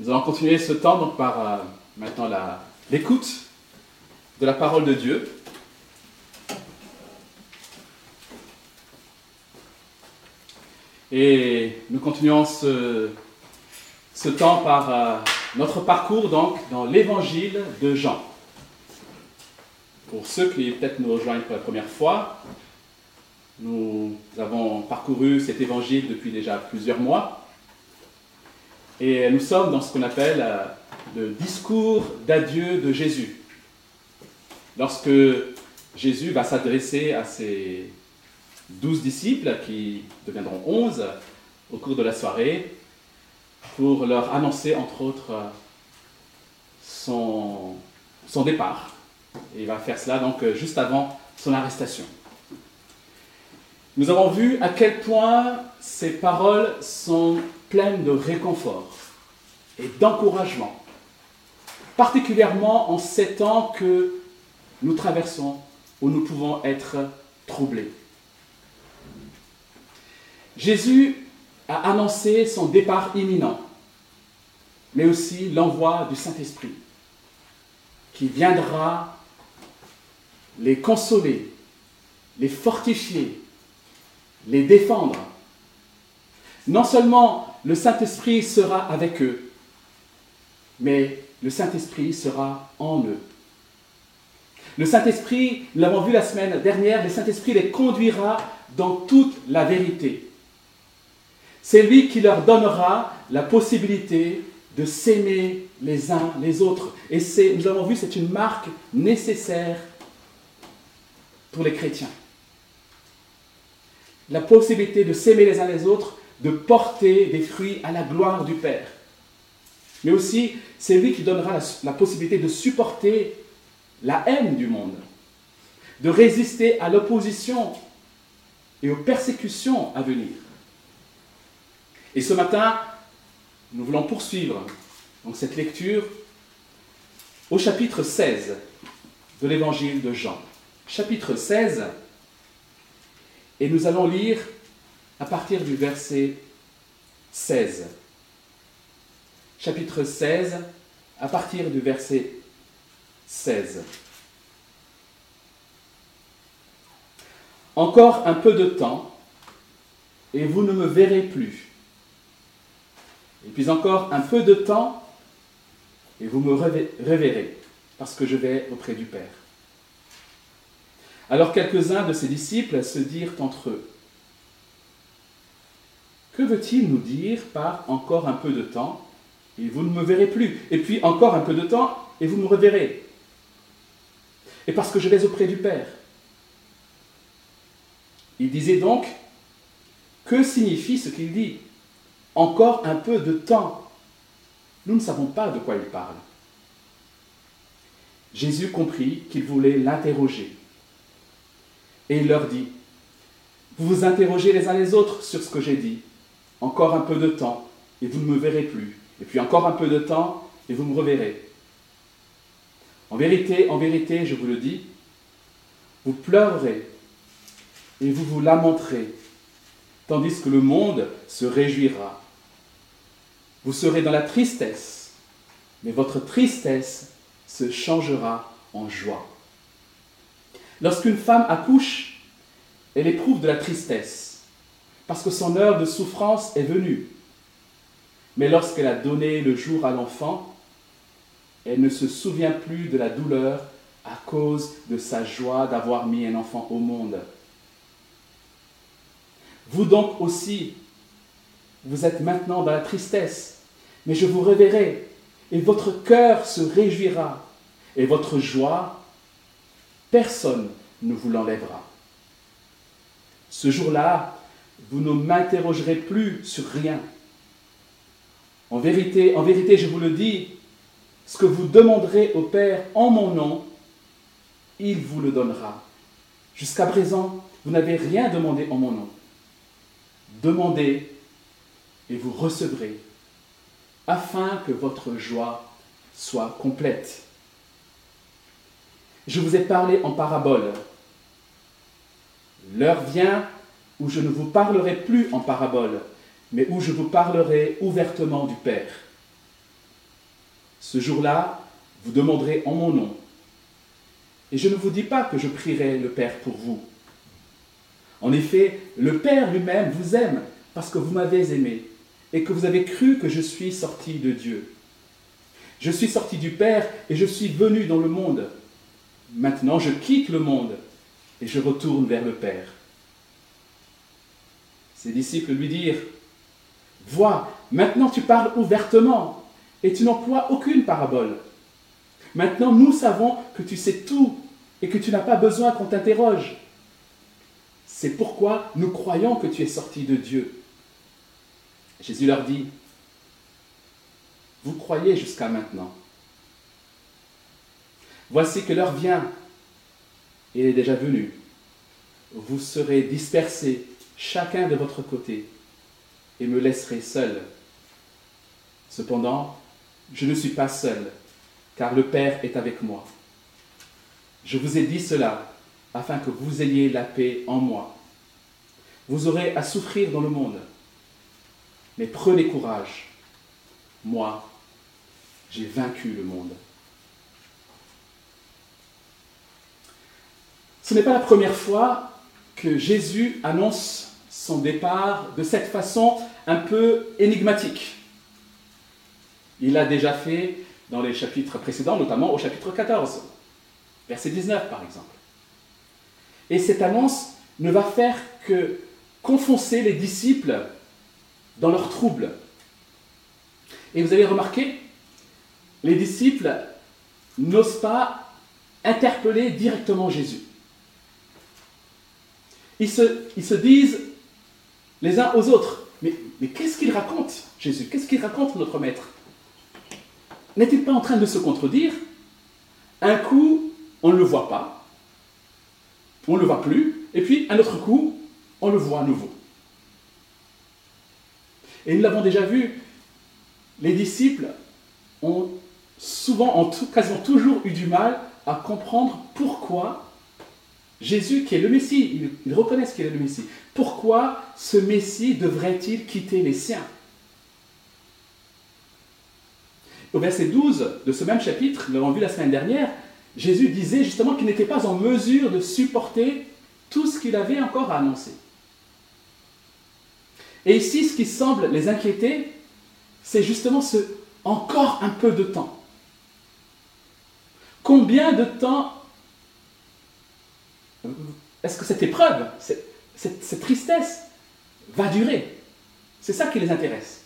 Nous allons continuer ce temps donc par euh, maintenant l'écoute de la parole de Dieu. Et nous continuons ce, ce temps par euh, notre parcours donc dans l'évangile de Jean. Pour ceux qui peut-être nous rejoignent pour la première fois, nous avons parcouru cet évangile depuis déjà plusieurs mois. Et nous sommes dans ce qu'on appelle euh, le discours d'adieu de Jésus. Lorsque Jésus va s'adresser à ses douze disciples, qui deviendront onze au cours de la soirée, pour leur annoncer, entre autres, euh, son, départ. Et il va faire cela donc euh, juste avant son arrestation. Nous avons vu à quel point ces paroles sont pleines de réconfort et d'encouragement, particulièrement en ces temps que nous traversons où nous pouvons être troublés. Jésus a annoncé son départ imminent, mais aussi l'envoi du Saint-Esprit, qui viendra les consoler, les fortifier, les défendre. Non seulement le Saint-Esprit sera avec eux, mais le Saint-Esprit sera en eux. Le Saint-Esprit, nous l'avons vu la semaine dernière, le Saint-Esprit les conduira dans toute la vérité. C'est lui qui leur donnera la possibilité de s'aimer les uns les autres. Et c'est, nous l'avons vu, c'est une marque nécessaire pour les chrétiens. La possibilité de s'aimer les uns les autres, de porter des fruits à la gloire du Père. Mais aussi, c'est lui qui donnera la, possibilité de supporter la haine du monde, de résister à l'opposition et aux persécutions à venir. Et ce matin, nous voulons poursuivre cette lecture au chapitre 16 de l'évangile de Jean. Chapitre 16, et nous allons lire à partir du verset 16. Chapitre 16, à partir du verset 16. Encore un peu de temps, et vous ne me verrez plus. Et puis encore un peu de temps, et vous me reverrez, parce que je vais auprès du Père. Alors quelques-uns de ses disciples se dirent entre eux, Que veut-il nous dire par encore un peu de temps, et vous ne me verrez plus Et puis encore un peu de temps, et vous me reverrez. Et parce que je vais auprès du Père. Il disait donc, que signifie ce qu'il dit Encore un peu de temps. Nous ne savons pas de quoi il parle. Jésus comprit qu'il voulait l'interroger. Et il leur dit, vous vous interrogez les uns les autres sur ce que j'ai dit. Encore un peu de temps, et vous ne me verrez plus. Et puis encore un peu de temps, et vous me reverrez. En vérité, en vérité, je vous le dis, vous pleurerez et vous vous lamenterez, tandis que le monde se réjouira. Vous serez dans la tristesse, mais votre tristesse se changera en joie. Lorsqu'une femme accouche, elle éprouve de la tristesse, parce que son heure de souffrance est venue. Mais lorsqu'elle a donné le jour à l'enfant, elle ne se souvient plus de la douleur à cause de sa joie d'avoir mis un enfant au monde. Vous donc aussi, vous êtes maintenant dans la tristesse, mais je vous reverrai, et votre cœur se réjouira, et votre joie, personne ne vous l'enlèvera. Ce jour-là, vous ne m'interrogerez plus sur rien. En vérité, en vérité, je vous le dis, ce que vous demanderez au Père en mon nom, il vous le donnera. Jusqu'à présent, vous n'avez rien demandé en mon nom. Demandez et vous recevrez, afin que votre joie soit complète. Je vous ai parlé en parabole. L'heure vient où je ne vous parlerai plus en parabole, mais où je vous parlerai ouvertement du Père. Ce jour-là, vous demanderez en mon nom. Et je ne vous dis pas que je prierai le Père pour vous. En effet, le Père lui-même vous aime parce que vous m'avez aimé et que vous avez cru que je suis sorti de Dieu. Je suis sorti du Père et je suis venu dans le monde. Maintenant, je quitte le monde et je retourne vers le Père. Ses disciples lui dirent, Vois, maintenant tu parles ouvertement et tu n'emploies aucune parabole. Maintenant nous savons que tu sais tout et que tu n'as pas besoin qu'on t'interroge. C'est pourquoi nous croyons que tu es sorti de Dieu. Jésus leur dit, vous croyez jusqu'à maintenant. Voici que l'heure vient, elle est déjà venue. Vous serez dispersés, chacun de votre côté, et me laisserez seul. Cependant, je ne suis pas seul, car le Père est avec moi. Je vous ai dit cela afin que vous ayez la paix en moi. Vous aurez à souffrir dans le monde, mais prenez courage. Moi, j'ai vaincu le monde. Ce n'est pas la première fois Jésus annonce son départ de cette façon un peu énigmatique. Il l'a déjà fait dans les chapitres précédents, notamment au chapitre 14, verset 19 par exemple. Et cette annonce ne va faire que confoncer les disciples dans leurs troubles. Et vous avez remarqué, les disciples n'osent pas interpeller directement Jésus. Ils se, disent les uns aux autres, mais, mais qu'est-ce qu'il raconte, Jésus? Qu'est-ce qu'il raconte, notre Maître? N'est-il pas en train de se contredire? Un coup, on ne le voit pas, on ne le voit plus, et puis un autre coup, on le voit à nouveau. Et nous l'avons déjà vu, les disciples ont souvent, en tout, quasiment toujours eu du mal à comprendre pourquoi Jésus, qui est le Messie, ils, reconnaissent qu'il est le Messie, pourquoi ce Messie devrait-il quitter les siens? Au verset 12 de ce même chapitre, nous l'avons vu la semaine dernière, Jésus disait justement qu'il n'était pas en mesure de supporter tout ce qu'il avait encore à annoncer. Et ici, ce qui semble les inquiéter, c'est justement ce encore un peu de temps. Combien de temps est-ce que cette épreuve, cette, tristesse va durer? C'est ça qui les intéresse.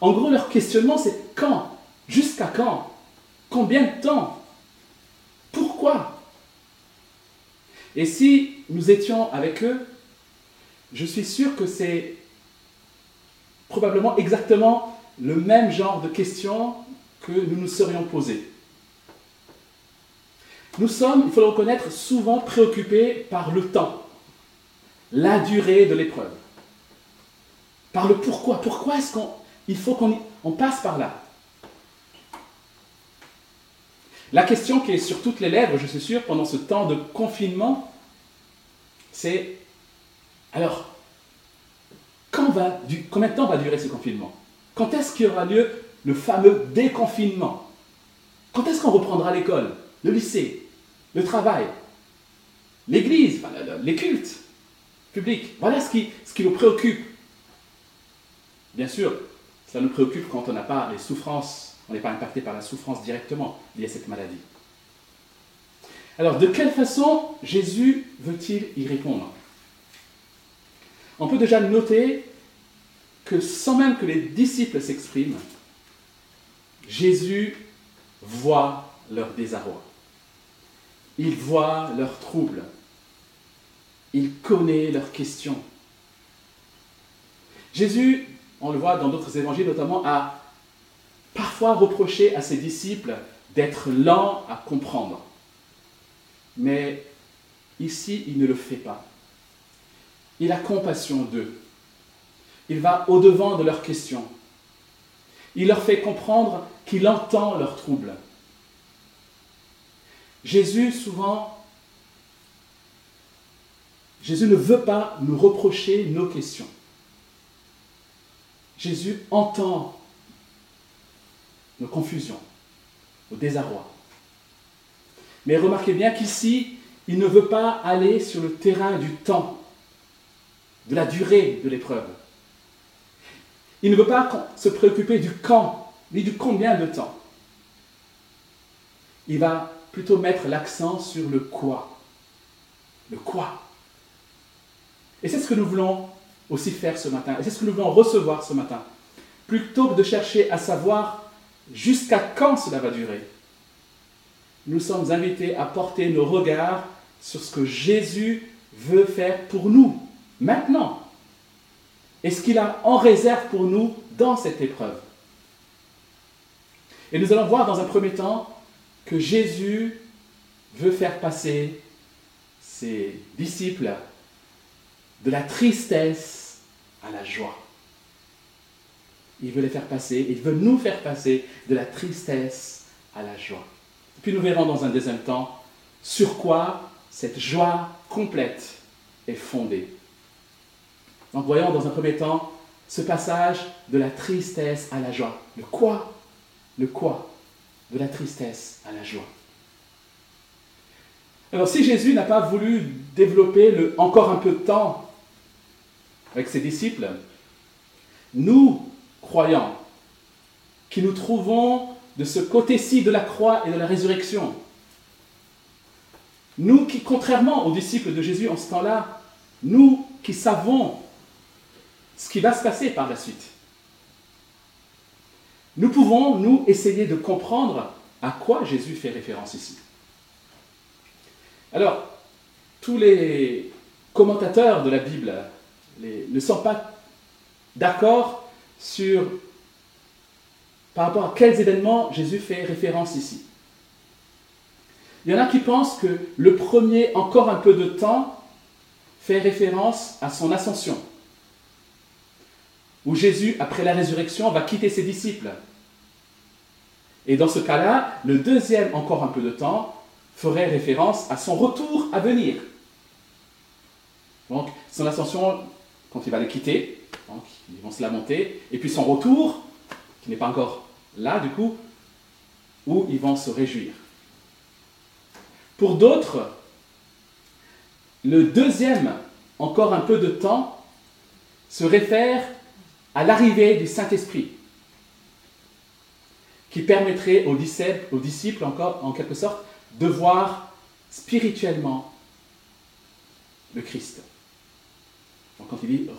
En gros, leur questionnement, c'est quand Jusqu'à quand Combien de temps Pourquoi? Et si nous étions avec eux, je suis sûr que c'est probablement exactement le même genre de questions que nous nous serions posées. Nous sommes, il faut le reconnaître, souvent préoccupés par le temps, la durée de l'épreuve, par le pourquoi. Pourquoi est-ce qu'il faut qu'on passe par là? La question qui est sur toutes les lèvres, je suis sûr, pendant ce temps de confinement, c'est alors, va, combien de temps va durer ce confinement? Quand est-ce qu'il y aura lieu le fameux déconfinement? Quand est-ce qu'on reprendra l'école, le lycée, le travail, l'église, les cultes publics Voilà ce qui, ce qui nous préoccupe. Bien sûr, ça nous préoccupe quand on n'a pas les souffrances, on n'est pas impacté par la souffrance directement liée à cette maladie. Alors, de quelle façon Jésus veut-il y répondre? On peut déjà noter que sans même que les disciples s'expriment, Jésus voit leur désarroi. Il voit leurs troubles. Il connaît leurs questions. Jésus, on le voit dans d'autres évangiles notamment, a parfois reproché à ses disciples d'être lents à comprendre. Mais ici, il ne le fait pas. Il a compassion d'eux. Il va au-devant de leurs questions. Il leur fait comprendre qu'il entend leurs troubles. Jésus, souvent, Jésus ne veut pas nous reprocher nos questions. Jésus entend nos confusions. au désarroi. Mais remarquez bien qu'ici, il ne veut pas aller sur le terrain du temps, de la durée de l'épreuve. Il ne veut pas se préoccuper du quand, ni du combien de temps. Il va plutôt mettre l'accent sur le quoi. Le quoi. Et c'est ce que nous voulons aussi faire ce matin. Et c'est ce que nous voulons recevoir ce matin. Plutôt que de chercher à savoir jusqu'à quand cela va durer, nous sommes invités à porter nos regards sur ce que Jésus veut faire pour nous, maintenant, et ce qu'il a en réserve pour nous dans cette épreuve. Et nous allons voir dans un premier temps que Jésus veut faire passer ses disciples de la tristesse à la joie. Il veut les faire passer, il veut nous faire passer de la tristesse à la joie. Puis nous verrons dans un deuxième temps sur quoi cette joie complète est fondée. Donc voyons dans un premier temps ce passage de la tristesse à la joie. Le quoi? Le quoi? De la tristesse à la joie. Alors si Jésus n'a pas voulu développer encore un peu de temps avec ses disciples, nous, croyants, qui nous trouvons de ce côté-ci de la croix et de la résurrection, nous qui, contrairement aux disciples de Jésus en ce temps-là, nous qui savons ce qui va se passer par la suite, nous pouvons, nous, essayer de comprendre à quoi Jésus fait référence ici. Alors, tous les commentateurs de la Bible ne sont pas d'accord sur par rapport à quels événements Jésus fait référence ici. Il y en a qui pensent que le premier, encore un peu de temps, fait référence à son ascension, où Jésus, après la résurrection, va quitter ses disciples. Et dans ce cas-là, le deuxième, encore un peu de temps, ferait référence à son retour à venir. Donc, son ascension, quand il va les quitter, donc, ils vont se lamenter, et puis son retour, qui n'est pas encore là, du coup, où ils vont se réjouir. Pour d'autres, le deuxième, encore un peu de temps, se réfère à l'arrivée du Saint-Esprit, qui permettrait aux disciples, encore, en quelque sorte, de voir spirituellement le Christ. Quand il dit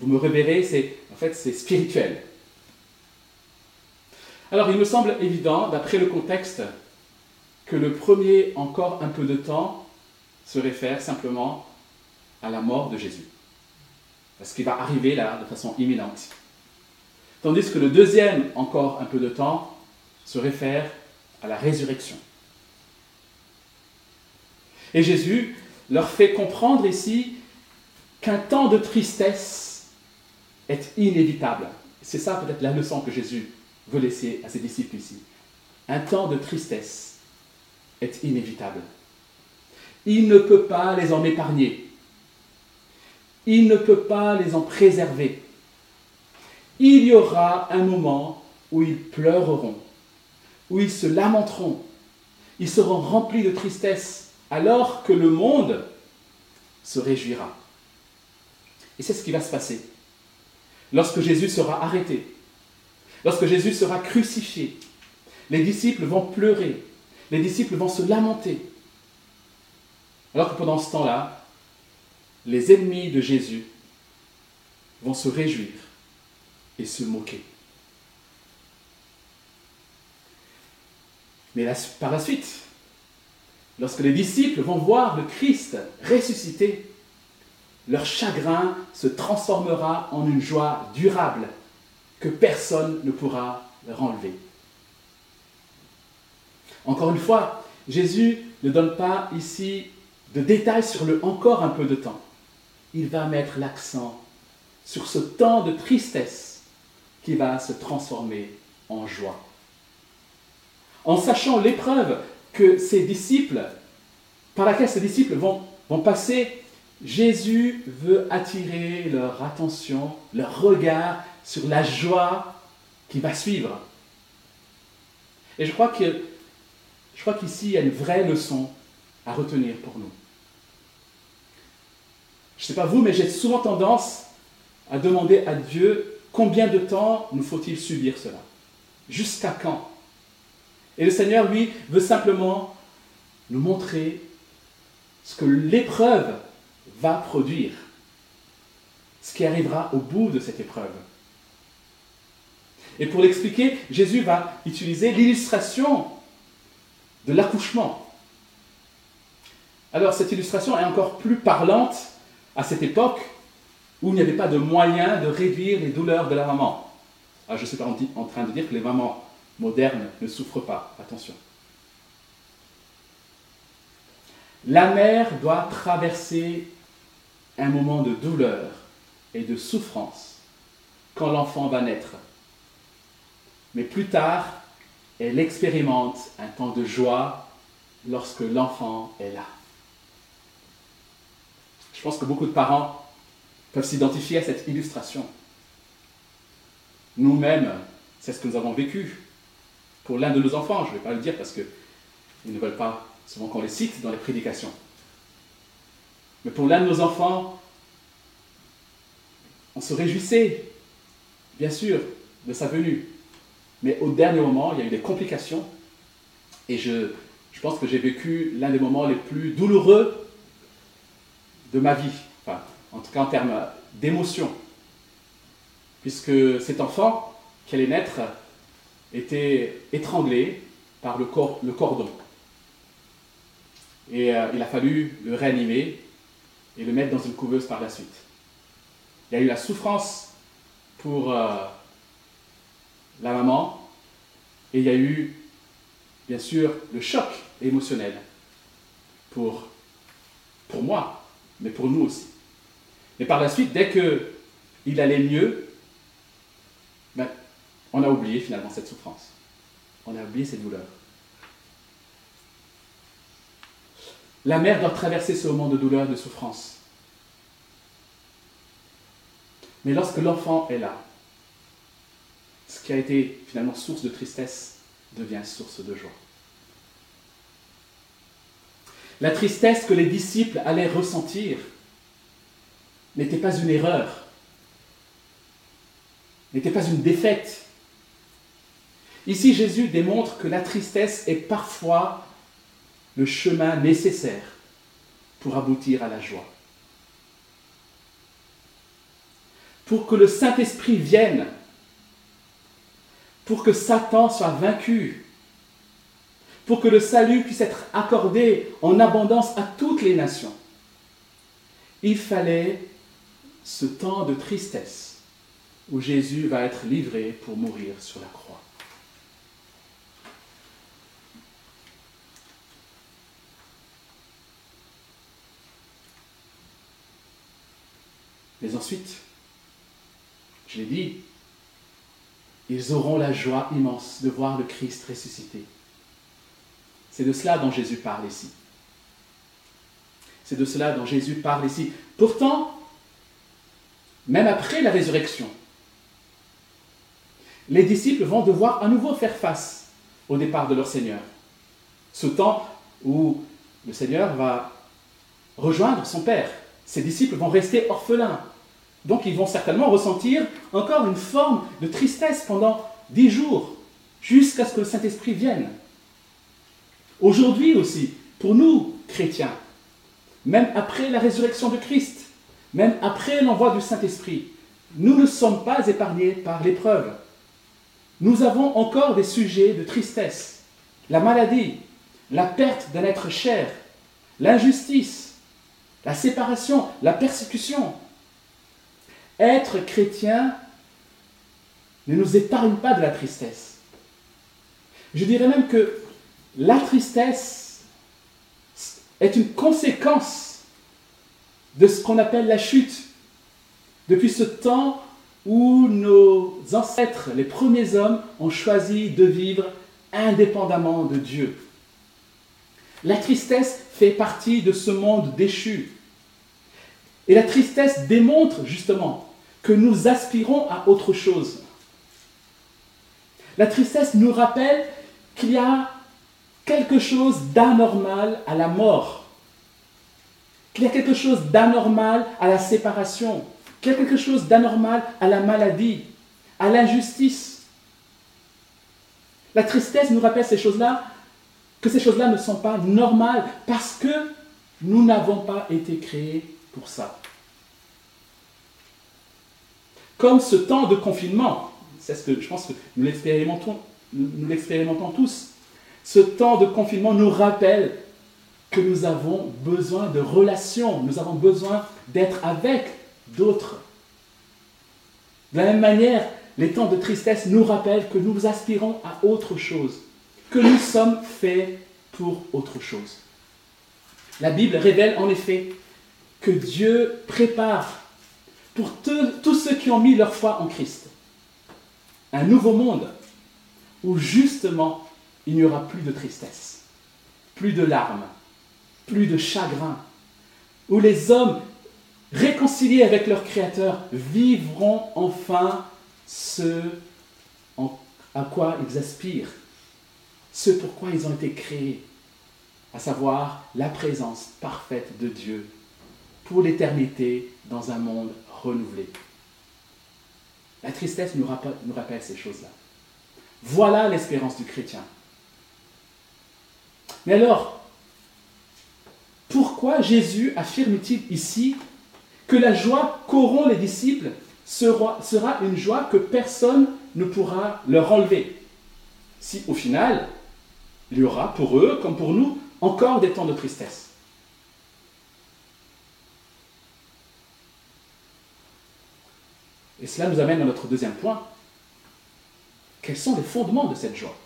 vous me reverrez, c'est en fait c'est spirituel. Alors il me semble évident, d'après le contexte, que le premier encore un peu de temps se réfère simplement à la mort de Jésus. Parce qu'il va arriver là de façon imminente. Tandis que le deuxième encore un peu de temps se réfère à la résurrection. Et Jésus leur fait comprendre ici qu'un temps de tristesse est inévitable. C'est ça peut-être la leçon que Jésus veut laisser à ses disciples ici. Un temps de tristesse est inévitable. Il ne peut pas les en épargner. Il ne peut pas les en préserver. Il y aura un moment où ils pleureront, où ils se lamenteront, ils seront remplis de tristesse, alors que le monde se réjouira. Et c'est ce qui va se passer. Lorsque Jésus sera arrêté, lorsque Jésus sera crucifié, les disciples vont pleurer, les disciples vont se lamenter. Alors que pendant ce temps-là, les ennemis de Jésus vont se réjouir et se moquer. Mais par la suite, lorsque les disciples vont voir le Christ ressuscité, leur chagrin se transformera en une joie durable que personne ne pourra leur enlever. Encore une fois, Jésus ne donne pas ici de détails sur le encore un peu de temps. Il va mettre l'accent sur ce temps de tristesse qui va se transformer en joie. En sachant l'épreuve que ses disciples, par laquelle ses disciples vont, passer Jésus veut attirer leur attention, leur regard sur la joie qui va suivre. Et je crois Je crois qu'ici, il y a une vraie leçon à retenir pour nous. Je ne sais pas vous, mais j'ai souvent tendance à demander à Dieu combien de temps nous faut-il subir cela? Jusqu'à quand? Et le Seigneur, lui, veut simplement nous montrer ce que l'épreuve va produire, ce qui arrivera au bout de cette épreuve. Et pour l'expliquer, Jésus va utiliser l'illustration de l'accouchement. Alors cette illustration est encore plus parlante à cette époque où il n'y avait pas de moyen de réduire les douleurs de la maman. Ah, je ne suis pas en train de dire que les mamans modernes ne souffrent pas, attention. La mère doit traverser un moment de douleur et de souffrance quand l'enfant va naître. Mais plus tard, elle expérimente un temps de joie lorsque l'enfant est là. Je pense que beaucoup de parents peuvent s'identifier à cette illustration. Nous-mêmes, c'est ce que nous avons vécu. Pour l'un de nos enfants, je ne vais pas le dire parce qu'ils ne veulent pas souvent qu'on les cite dans les prédications. Mais pour l'un de nos enfants, on se réjouissait, bien sûr, de sa venue. Mais au dernier moment, il y a eu des complications. Et je, je pense que j'ai vécu l'un des moments les plus douloureux de ma vie. Enfin, en tout cas en termes d'émotion. Puisque cet enfant qui allait naître était étranglé par le, cordon. Et euh, il a fallu le réanimer et le mettre dans une couveuse par la suite. Il y a eu la souffrance pour euh, la maman et il y a eu bien sûr le choc émotionnel pour moi, mais pour nous aussi. Mais par la suite, dès qu'il allait mieux, ben, on a oublié finalement cette souffrance. On a oublié cette douleur. La mère doit traverser ce moment de douleur de souffrance. Mais lorsque l'enfant est là, ce qui a été finalement source de tristesse devient source de joie. La tristesse que les disciples allaient ressentir n'était pas une erreur, n'était pas une défaite. Ici, Jésus démontre que la tristesse est parfois le chemin nécessaire pour aboutir à la joie. Pour que le Saint-Esprit vienne, pour que Satan soit vaincu, pour que le salut puisse être accordé en abondance à toutes les nations. Il fallait ce temps de tristesse où Jésus va être livré pour mourir sur la croix. Mais ensuite, je l'ai dit, ils auront la joie immense de voir le Christ ressuscité. C'est de cela dont Jésus parle ici. C'est de cela dont Jésus parle ici. Pourtant, même après la résurrection, les disciples vont devoir à nouveau faire face au départ de leur Seigneur. Ce temps où le Seigneur va rejoindre son Père. Ses disciples vont rester orphelins. Donc ils vont certainement ressentir encore une forme de tristesse pendant dix jours, jusqu'à ce que le Saint-Esprit vienne. Aujourd'hui aussi, pour nous, chrétiens, même après la résurrection de Christ, même après l'envoi du Saint-Esprit, nous ne sommes pas épargnés par l'épreuve. Nous avons encore des sujets de tristesse, la maladie, la perte d'un être cher, l'injustice, la séparation, la persécution. Être chrétien ne nous épargne pas de la tristesse. Je dirais même que la tristesse est une conséquence de ce qu'on appelle la chute. Depuis ce temps où nos ancêtres, les premiers hommes, ont choisi de vivre indépendamment de Dieu. La tristesse fait partie de ce monde déchu. Et la tristesse démontre justement que nous aspirons à autre chose. La tristesse nous rappelle qu'il y a quelque chose d'anormal à la mort, qu'il y a quelque chose d'anormal à la séparation, qu'il y a quelque chose d'anormal à la maladie, à l'injustice. La tristesse nous rappelle ces choses-là, que ces choses-là ne sont pas normales parce que nous n'avons pas été créés pour ça. Comme ce temps de confinement, c'est ce que je pense que nous l'expérimentons, nous l'expérimentons tous. Ce temps de confinement nous rappelle que nous avons besoin de relations, nous avons besoin d'être avec d'autres. De la même manière, les temps de tristesse nous rappellent que nous aspirons à autre chose, que nous sommes faits pour autre chose. La Bible révèle en effet que Dieu prépare pour tous ceux qui ont mis leur foi en Christ un nouveau monde où justement il n'y aura plus de tristesse, plus de larmes, plus de chagrin, où les hommes réconciliés avec leur Créateur vivront enfin ce à quoi ils aspirent, ce pourquoi ils ont été créés, à savoir la présence parfaite de Dieu pour l'éternité dans un monde renouvelé. La tristesse nous rappelle, nous rappelle ces choses-là. Voilà l'espérance du chrétien. Mais alors, pourquoi Jésus affirme-t-il ici que la joie qu'auront les disciples sera, une joie que personne ne pourra leur enlever? Si au final, il y aura pour eux, comme pour nous, encore des temps de tristesse. Et cela nous amène à notre deuxième point. Quels sont les fondements de cette joie?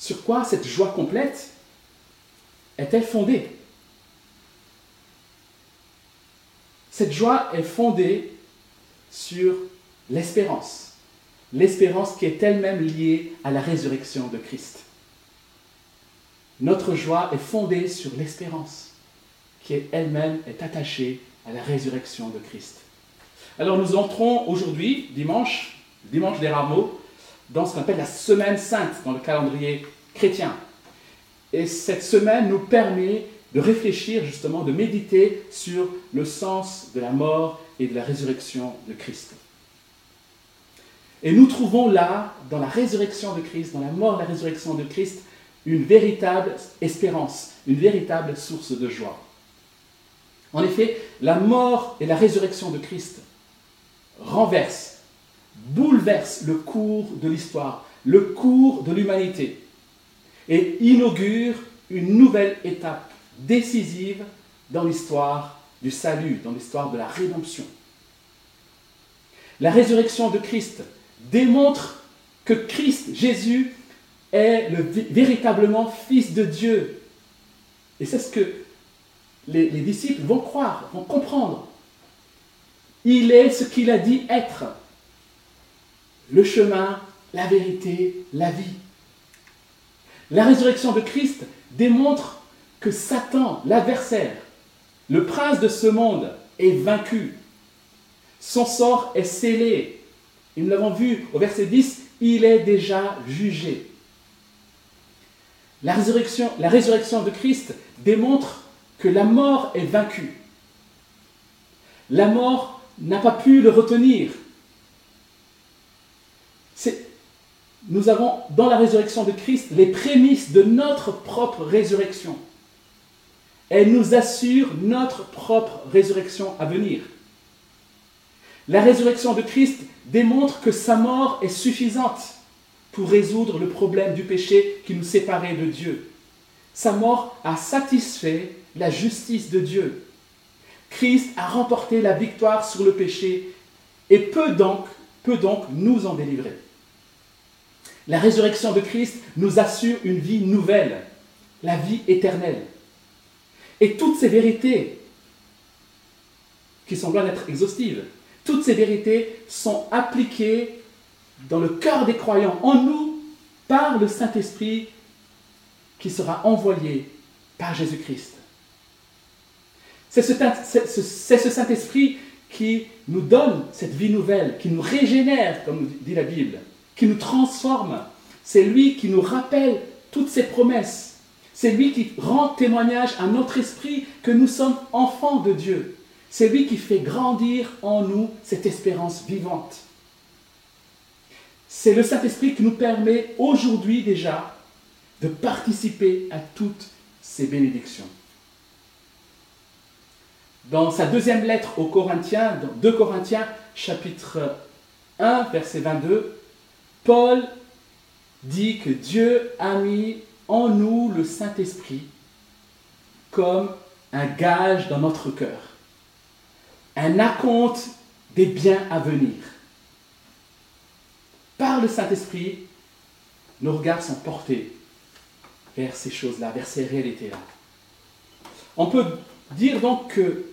Sur quoi cette joie complète est-elle fondée? Cette joie est fondée sur l'espérance. L'espérance qui est elle-même liée à la résurrection de Christ. Notre joie est fondée sur l'espérance qui elle-même est attachée à la résurrection de Christ. Alors nous entrons aujourd'hui, dimanche, dimanche des rameaux, dans ce qu'on appelle la semaine sainte dans le calendrier chrétien. Et cette semaine nous permet de réfléchir justement, de méditer sur le sens de la mort et de la résurrection de Christ. Et nous trouvons là, dans la résurrection de Christ, dans la mort et la résurrection de Christ, une véritable espérance, une véritable source de joie. En effet, la mort et la résurrection de Christ renversent, bouleversent le cours de l'histoire, le cours de l'humanité, et inaugurent une nouvelle étape décisive dans l'histoire du salut, dans l'histoire de la rédemption. La résurrection de Christ démontre que Christ, Jésus, est le véritablement Fils de Dieu. Et c'est ce que les, disciples vont croire, vont comprendre. Il est ce qu'il a dit être. Le chemin, la vérité, la vie. La résurrection de Christ démontre que Satan, l'adversaire, le prince de ce monde, est vaincu. Son sort est scellé. Et nous l'avons vu au verset 10, il est déjà jugé. La résurrection, la résurrection de Christ démontre que la mort est vaincue. La mort n'a pas pu le retenir. Nous avons dans la résurrection de Christ les prémices de notre propre résurrection. Elle nous assure notre propre résurrection à venir. La résurrection de Christ démontre que sa mort est suffisante pour résoudre le problème du péché qui nous séparait de Dieu. Sa mort a satisfait la justice de Dieu. Christ a remporté la victoire sur le péché et peut donc, peut donc nous en délivrer. La résurrection de Christ nous assure une vie nouvelle, la vie éternelle. Et toutes ces vérités, qui sont loin d'être exhaustives, toutes ces vérités sont appliquées dans le cœur des croyants, en nous, par le Saint-Esprit qui sera envoyé par Jésus-Christ. C'est ce, ce Saint-Esprit qui nous donne cette vie nouvelle, qui nous régénère, comme dit la Bible, qui nous transforme. C'est lui qui nous rappelle toutes ses promesses. C'est lui qui rend témoignage à notre esprit que nous sommes enfants de Dieu. C'est lui qui fait grandir en nous cette espérance vivante. C'est le Saint-Esprit qui nous permet aujourd'hui déjà de participer à toutes ces bénédictions. Dans sa deuxième lettre aux Corinthiens, dans 2 Corinthiens chapitre 1 verset 22, Paul dit que Dieu a mis en nous le Saint-Esprit comme un gage dans notre cœur, un acompte des biens à venir. Par le Saint-Esprit, nos regards sont portés vers ces choses-là, vers ces réalités-là. On peut dire donc que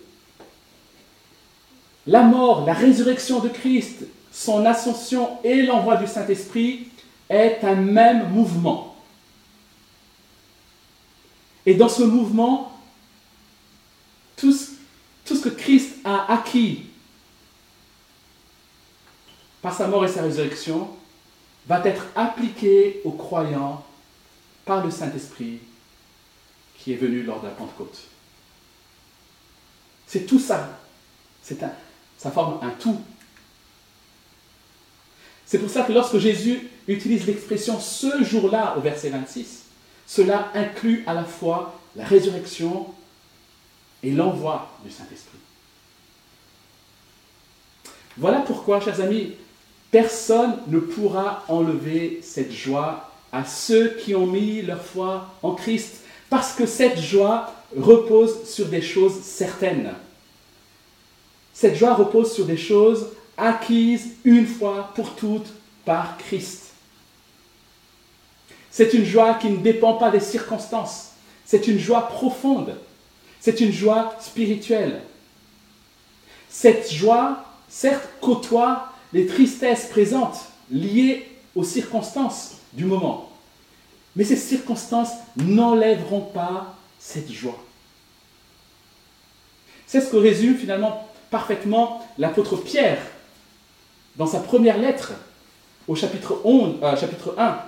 la mort, la résurrection de Christ, son ascension et l'envoi du Saint-Esprit est un même mouvement. Et dans ce mouvement, tout ce, que Christ a acquis par sa mort et sa résurrection va être appliqué aux croyants par le Saint-Esprit qui est venu lors de la Pentecôte. C'est tout ça. Ça forme un tout. C'est pour ça que lorsque Jésus utilise l'expression ce jour-là au verset 26, cela inclut à la fois la résurrection et l'envoi du Saint-Esprit. Voilà pourquoi, chers amis, personne ne pourra enlever cette joie à ceux qui ont mis leur foi en Christ, parce que cette joie repose sur des choses certaines. Cette joie repose sur des choses acquises une fois pour toutes par Christ. C'est une joie qui ne dépend pas des circonstances. C'est une joie profonde. C'est une joie spirituelle. Cette joie, certes, côtoie les tristesses présentes liées aux circonstances du moment. Mais ces circonstances n'enlèveront pas cette joie. C'est ce que résume finalement parfaitement l'apôtre Pierre dans sa première lettre au chapitre, 11, euh, 1,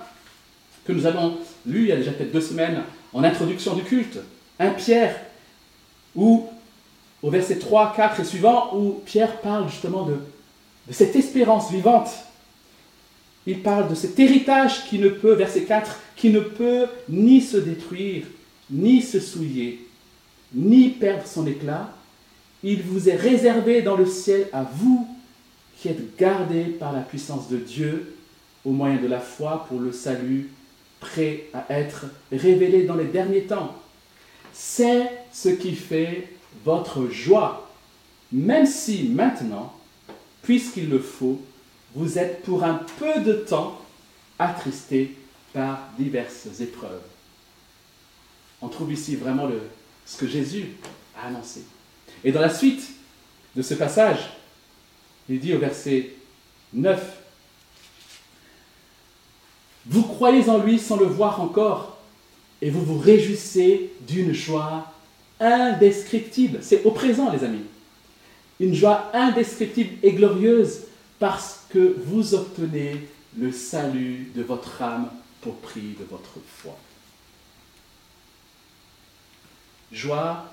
que nous avons lu il y a déjà peut-être deux semaines en introduction du culte. Un Pierre, où au verset 3, 4 et suivant, où Pierre parle justement de cette espérance vivante. Il parle de cet héritage qui ne peut, verset 4, qui ne peut ni se détruire, ni se souiller, ni perdre son éclat, il vous est réservé dans le ciel à vous qui êtes gardés par la puissance de Dieu au moyen de la foi pour le salut prêt à être révélé dans les derniers temps. C'est ce qui fait votre joie, même si maintenant, puisqu'il le faut, vous êtes pour un peu de temps attristés par diverses épreuves. On trouve ici vraiment ce que Jésus a annoncé. Et dans la suite de ce passage, il dit au verset 9, Vous croyez en lui sans le voir encore, et vous vous réjouissez d'une joie indescriptible. C'est au présent, les amis. Une joie indescriptible et glorieuse parce que vous obtenez le salut de votre âme pour prix de votre foi. Joie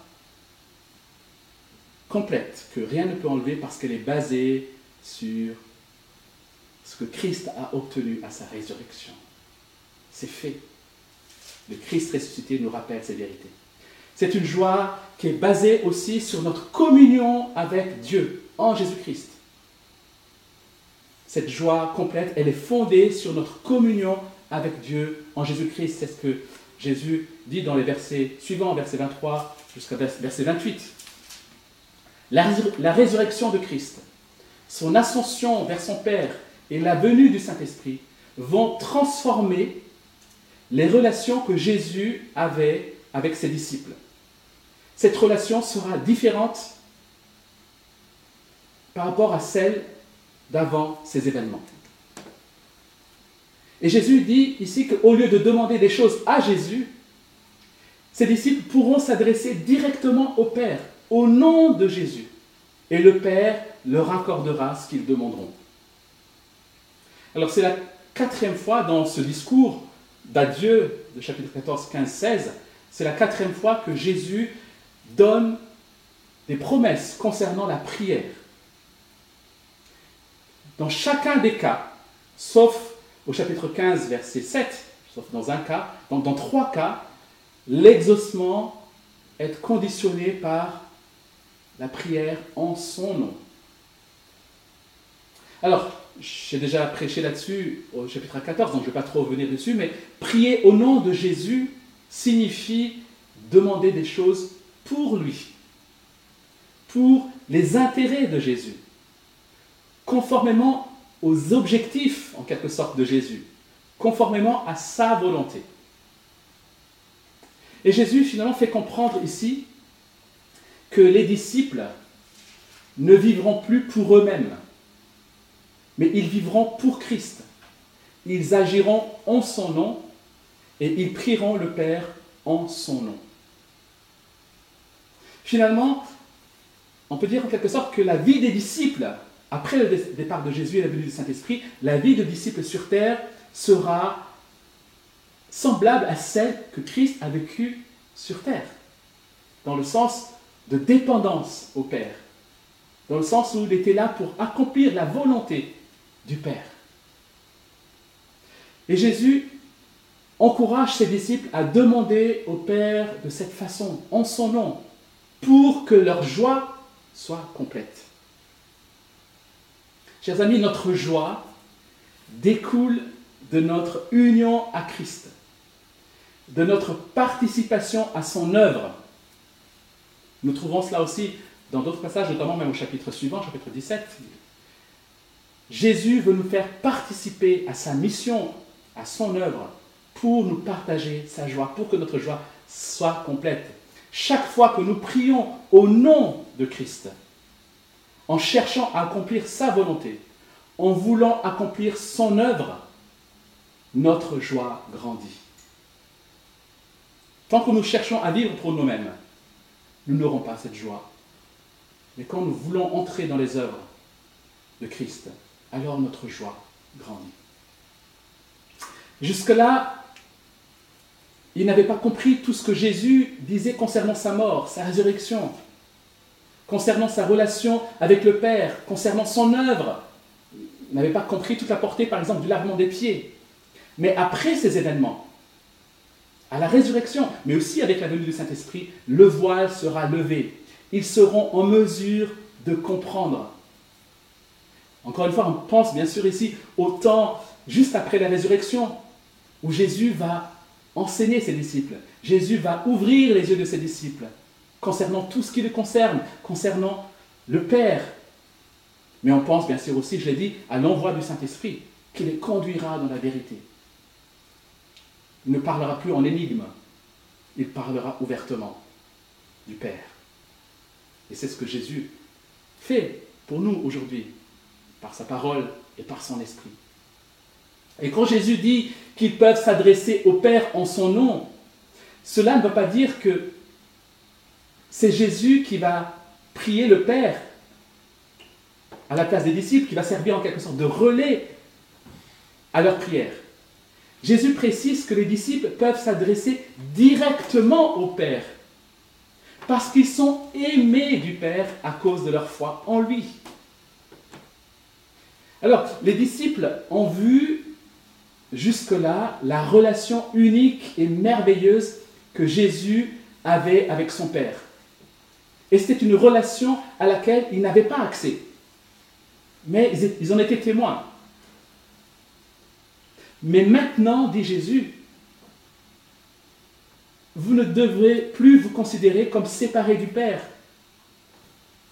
complète que rien ne peut enlever parce qu'elle est basée sur ce que Christ a obtenu à sa résurrection. C'est fait. Le Christ ressuscité nous rappelle ces vérités. C'est une joie qui est basée aussi sur notre communion avec Dieu en Jésus-Christ. Cette joie complète, elle est fondée sur notre communion avec Dieu en Jésus-Christ. C'est ce que Jésus dit dans les versets suivants, verset 23 jusqu'à verset 28. La, résurrection de Christ, son ascension vers son Père et la venue du Saint-Esprit vont transformer les relations que Jésus avait avec ses disciples. Cette relation sera différente par rapport à celle d'avant ces événements. Et Jésus dit ici qu'au lieu de demander des choses à Jésus, ses disciples pourront s'adresser directement au Père au nom de Jésus. Et le Père leur accordera ce qu'ils demanderont. Alors c'est la quatrième fois dans ce discours d'adieu de chapitre 14, 15, 16, c'est la quatrième fois que Jésus donne des promesses concernant la prière. Dans chacun des cas, sauf au chapitre 15, verset 7, sauf dans un cas, donc dans trois cas, l'exaucement est conditionné par la prière en son nom. Alors, j'ai déjà prêché là-dessus au chapitre 14, donc je ne vais pas trop revenir dessus, mais prier au nom de Jésus signifie demander des choses pour lui, pour les intérêts de Jésus, conformément aux objectifs, en quelque sorte, de Jésus, conformément à sa volonté. Et Jésus, finalement, fait comprendre ici que les disciples ne vivront plus pour eux-mêmes, mais ils vivront pour Christ. Ils agiront en son nom et ils prieront le Père en son nom. Finalement, on peut dire en quelque sorte que la vie des disciples, après le départ de Jésus et la venue du Saint-Esprit, la vie de disciples sur terre sera semblable à celle que Christ a vécue sur terre, dans le sens de dépendance au Père, dans le sens où il était là pour accomplir la volonté du Père. Et Jésus encourage ses disciples à demander au Père de cette façon, en son nom, pour que leur joie soit complète. Chers amis, notre joie découle de notre union à Christ, de notre participation à son œuvre. Nous trouvons cela aussi dans d'autres passages, notamment même au chapitre suivant, chapitre 17. Jésus veut nous faire participer à sa mission, à son œuvre, pour nous partager sa joie, pour que notre joie soit complète. Chaque fois que nous prions au nom de Christ, en cherchant à accomplir sa volonté, en voulant accomplir son œuvre, notre joie grandit. Tant que nous cherchons à vivre pour nous-mêmes, nous n'aurons pas cette joie. Mais quand nous voulons entrer dans les œuvres de Christ, alors notre joie grandit. Jusque-là, ils n'avaient pas compris tout ce que Jésus disait concernant sa mort, sa résurrection, concernant sa relation avec le Père, concernant son œuvre. Ils n'avaient pas compris toute la portée, par exemple, du lavement des pieds. Mais après ces événements, à la résurrection, mais aussi avec la venue du Saint-Esprit, le voile sera levé. Ils seront en mesure de comprendre. Encore une fois, on pense bien sûr ici au temps juste après la résurrection, où Jésus va enseigner ses disciples. Jésus va ouvrir les yeux de ses disciples concernant tout ce qui le concerne, concernant le Père. Mais on pense bien sûr aussi, je l'ai dit, à l'envoi du Saint-Esprit, qui les conduira dans la vérité. Il ne parlera plus en énigme, il parlera ouvertement du Père. Et c'est ce que Jésus fait pour nous aujourd'hui, par sa parole et par son esprit. Et quand Jésus dit qu'ils peuvent s'adresser au Père en son nom, cela ne veut pas dire que c'est Jésus qui va prier le Père à la place des disciples, qui va servir en quelque sorte de relais à leur prière. Jésus précise que les disciples peuvent s'adresser directement au Père, parce qu'ils sont aimés du Père à cause de leur foi en lui. Alors, les disciples ont vu jusque-là la relation unique et merveilleuse que Jésus avait avec son Père. Et c'était une relation à laquelle ils n'avaient pas accès. Mais ils en étaient témoins. Mais maintenant, dit Jésus, vous ne devrez plus vous considérer comme séparés du Père,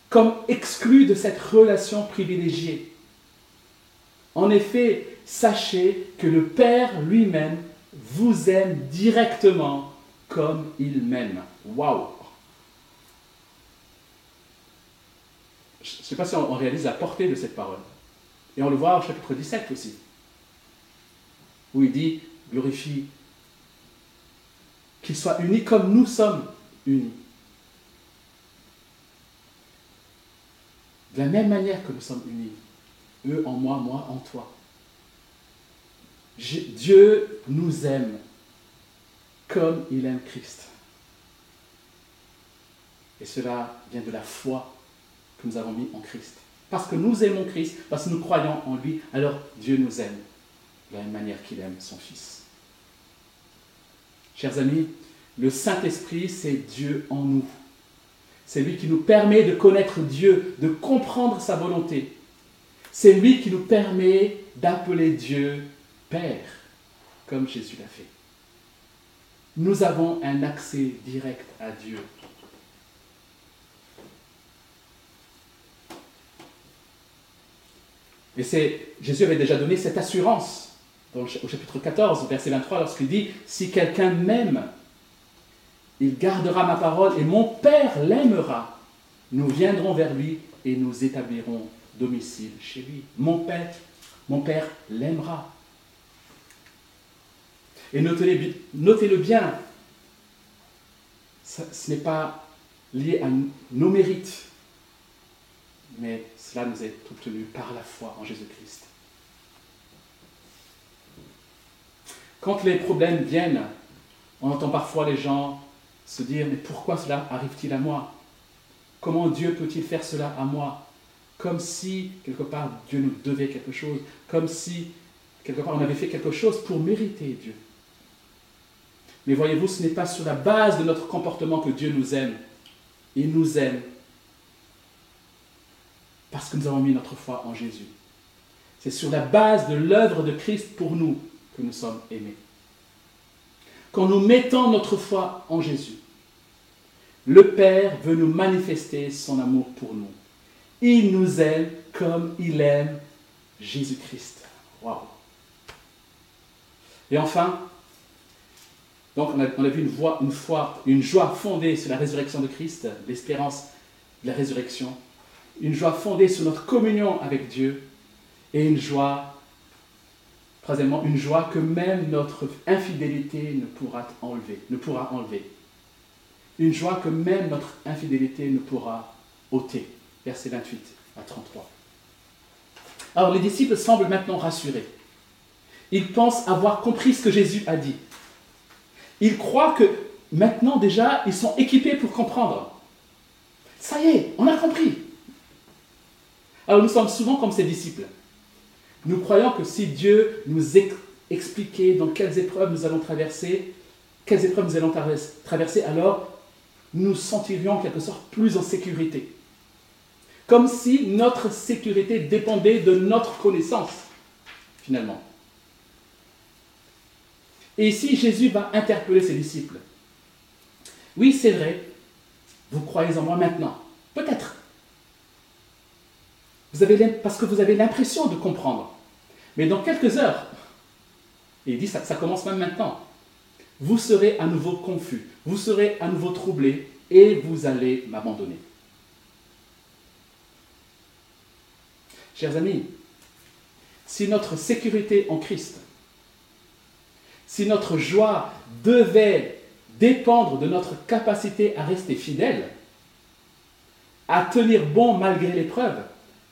comme exclus de cette relation privilégiée. En effet, sachez que le Père lui-même vous aime directement comme il m'aime. Waouh Je ne sais pas si on réalise la portée de cette parole. Et on le voit au chapitre 17 aussi, où il dit, glorifie, qu'il soit uni comme nous sommes unis. De la même manière que nous sommes unis, eux en moi, moi en toi. Dieu nous aime comme il aime Christ. Et cela vient de la foi que nous avons mis en Christ. Parce que nous aimons Christ, parce que nous croyons en lui, alors Dieu nous aime de la même manière qu'il aime son Fils. Chers amis, le Saint-Esprit, c'est Dieu en nous. C'est lui qui nous permet de connaître Dieu, de comprendre sa volonté. C'est lui qui nous permet d'appeler Dieu Père, comme Jésus l'a fait. Nous avons un accès direct à Dieu. Et c'est, Jésus avait déjà donné cette assurance au chapitre 14, verset 23, lorsqu'il dit, si quelqu'un m'aime, il gardera ma parole et mon Père l'aimera. Nous viendrons vers lui et nous établirons domicile chez lui. Mon Père, mon Père l'aimera. Et notez-le bien, ce n'est pas lié à nos mérites, mais cela nous est obtenu par la foi en Jésus-Christ. Quand les problèmes viennent, on entend parfois les gens se dire, mais pourquoi cela arrive-t-il à moi? Comment Dieu peut-il faire cela à moi? Comme si, quelque part, Dieu nous devait quelque chose, comme si, quelque part, on avait fait quelque chose pour mériter Dieu. Mais voyez-vous, ce n'est pas sur la base de notre comportement que Dieu nous aime. Il nous aime parce que nous avons mis notre foi en Jésus. C'est sur la base de l'œuvre de Christ pour nous nous sommes aimés. Quand nous mettons notre foi en Jésus, le Père veut nous manifester son amour pour nous. Il nous aime comme il aime Jésus-Christ. Waouh! Et enfin, donc on a, vu une, une foi, une joie fondée sur la résurrection de Christ, l'espérance de la résurrection, une joie fondée sur notre communion avec Dieu et une joie, troisièmement, une joie que même notre infidélité ne pourra enlever. Une joie que même notre infidélité ne pourra ôter. Verset 28 à 33. Alors les disciples semblent maintenant rassurés. Ils pensent avoir compris ce que Jésus a dit. Ils croient que maintenant déjà, ils sont équipés pour comprendre. Ça y est, on a compris. Alors nous sommes souvent comme ces disciples. Nous croyons que si Dieu nous expliquait dans quelles épreuves nous allons traverser, quelles épreuves nous allons traverser, alors nous sentirions en quelque sorte plus en sécurité. Comme si notre sécurité dépendait de notre connaissance, finalement. Et ici, Jésus va interpeller ses disciples? Oui, c'est vrai, vous croyez en moi maintenant. Peut-être. Parce que vous avez l'impression de comprendre. Mais dans quelques heures, il dit ça, ça commence même maintenant, vous serez à nouveau confus, vous serez à nouveau troublés et vous allez m'abandonner. Chers amis, si notre sécurité en Christ si notre joie devait dépendre de notre capacité à rester fidèle, à tenir bon malgré l'épreuve,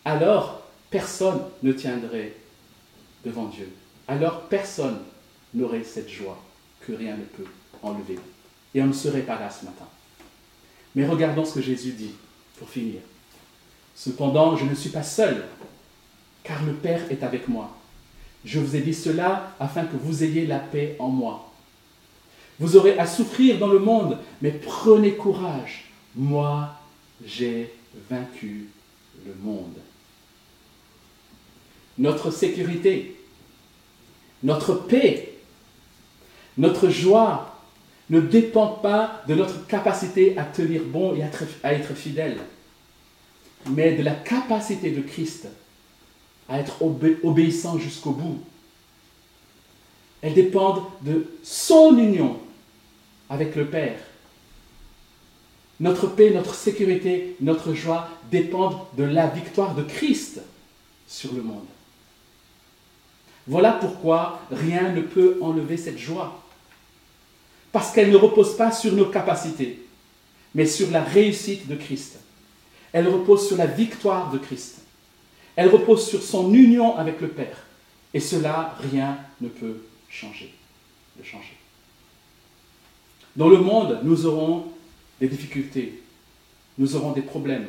alors personne ne tiendrait devant Dieu. Alors personne n'aurait cette joie que rien ne peut enlever. Et on ne serait pas là ce matin. Mais regardons ce que Jésus dit pour finir. Cependant, je ne suis pas seul, car le Père est avec moi. Je vous ai dit cela afin que vous ayez la paix en moi. Vous aurez à souffrir dans le monde, mais prenez courage. Moi, j'ai vaincu le monde. Notre sécurité, notre paix, notre joie ne dépendent pas de notre capacité à tenir bon et à être, fidèle, mais de la capacité de Christ à être obéissant jusqu'au bout. Elles dépendent de son union avec le Père. Notre paix, notre sécurité, notre joie dépendent de la victoire de Christ sur le monde. Voilà pourquoi rien ne peut enlever cette joie. Parce qu'elle ne repose pas sur nos capacités, mais sur la réussite de Christ. Elle repose sur la victoire de Christ. Elle repose sur son union avec le Père. Et cela, rien ne peut changer. De changer. Dans le monde, nous aurons des difficultés, nous aurons des problèmes,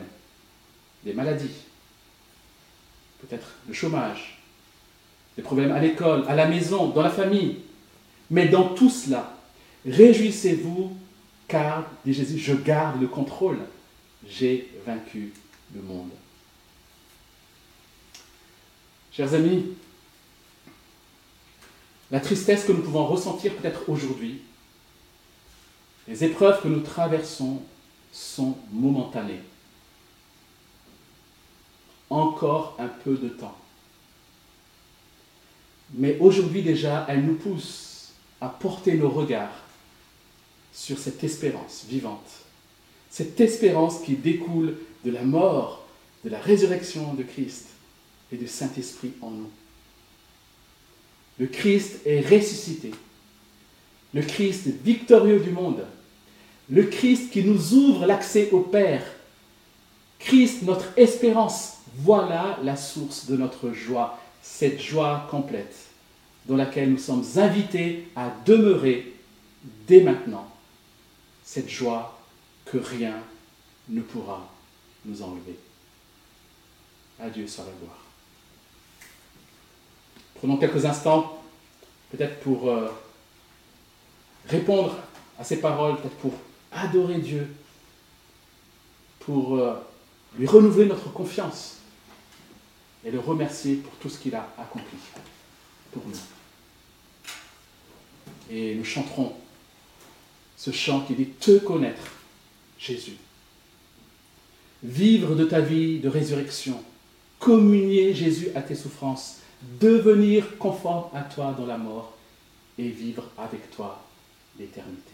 des maladies, peut-être le chômage, des problèmes à l'école, à la maison, dans la famille. Mais dans tout cela, réjouissez-vous car, dit Jésus, je garde le contrôle. J'ai vaincu le monde. Chers amis, la tristesse que nous pouvons ressentir peut-être aujourd'hui, les épreuves que nous traversons sont momentanées. Encore un peu de temps. Mais aujourd'hui déjà, elles nous poussent à porter nos regards sur cette espérance vivante. Cette espérance qui découle de la mort, de la résurrection de Christ et du Saint-Esprit en nous. Le Christ est ressuscité. Le Christ victorieux du monde. Le Christ qui nous ouvre l'accès au Père. Christ, notre espérance. Voilà la source de notre joie, cette joie complète dans laquelle nous sommes invités à demeurer dès maintenant. Cette joie que rien ne pourra nous enlever. Adieu soit la gloire. Prenons quelques instants, peut-être pour euh, répondre à ces paroles, peut-être pour adorer Dieu, pour euh, lui renouveler notre confiance et le remercier pour tout ce qu'il a accompli pour nous. Et nous chanterons ce chant qui dit Te connaître, Jésus. Vivre de ta vie de résurrection, communier Jésus à tes souffrances, devenir conforme à toi dans la mort et vivre avec toi l'éternité.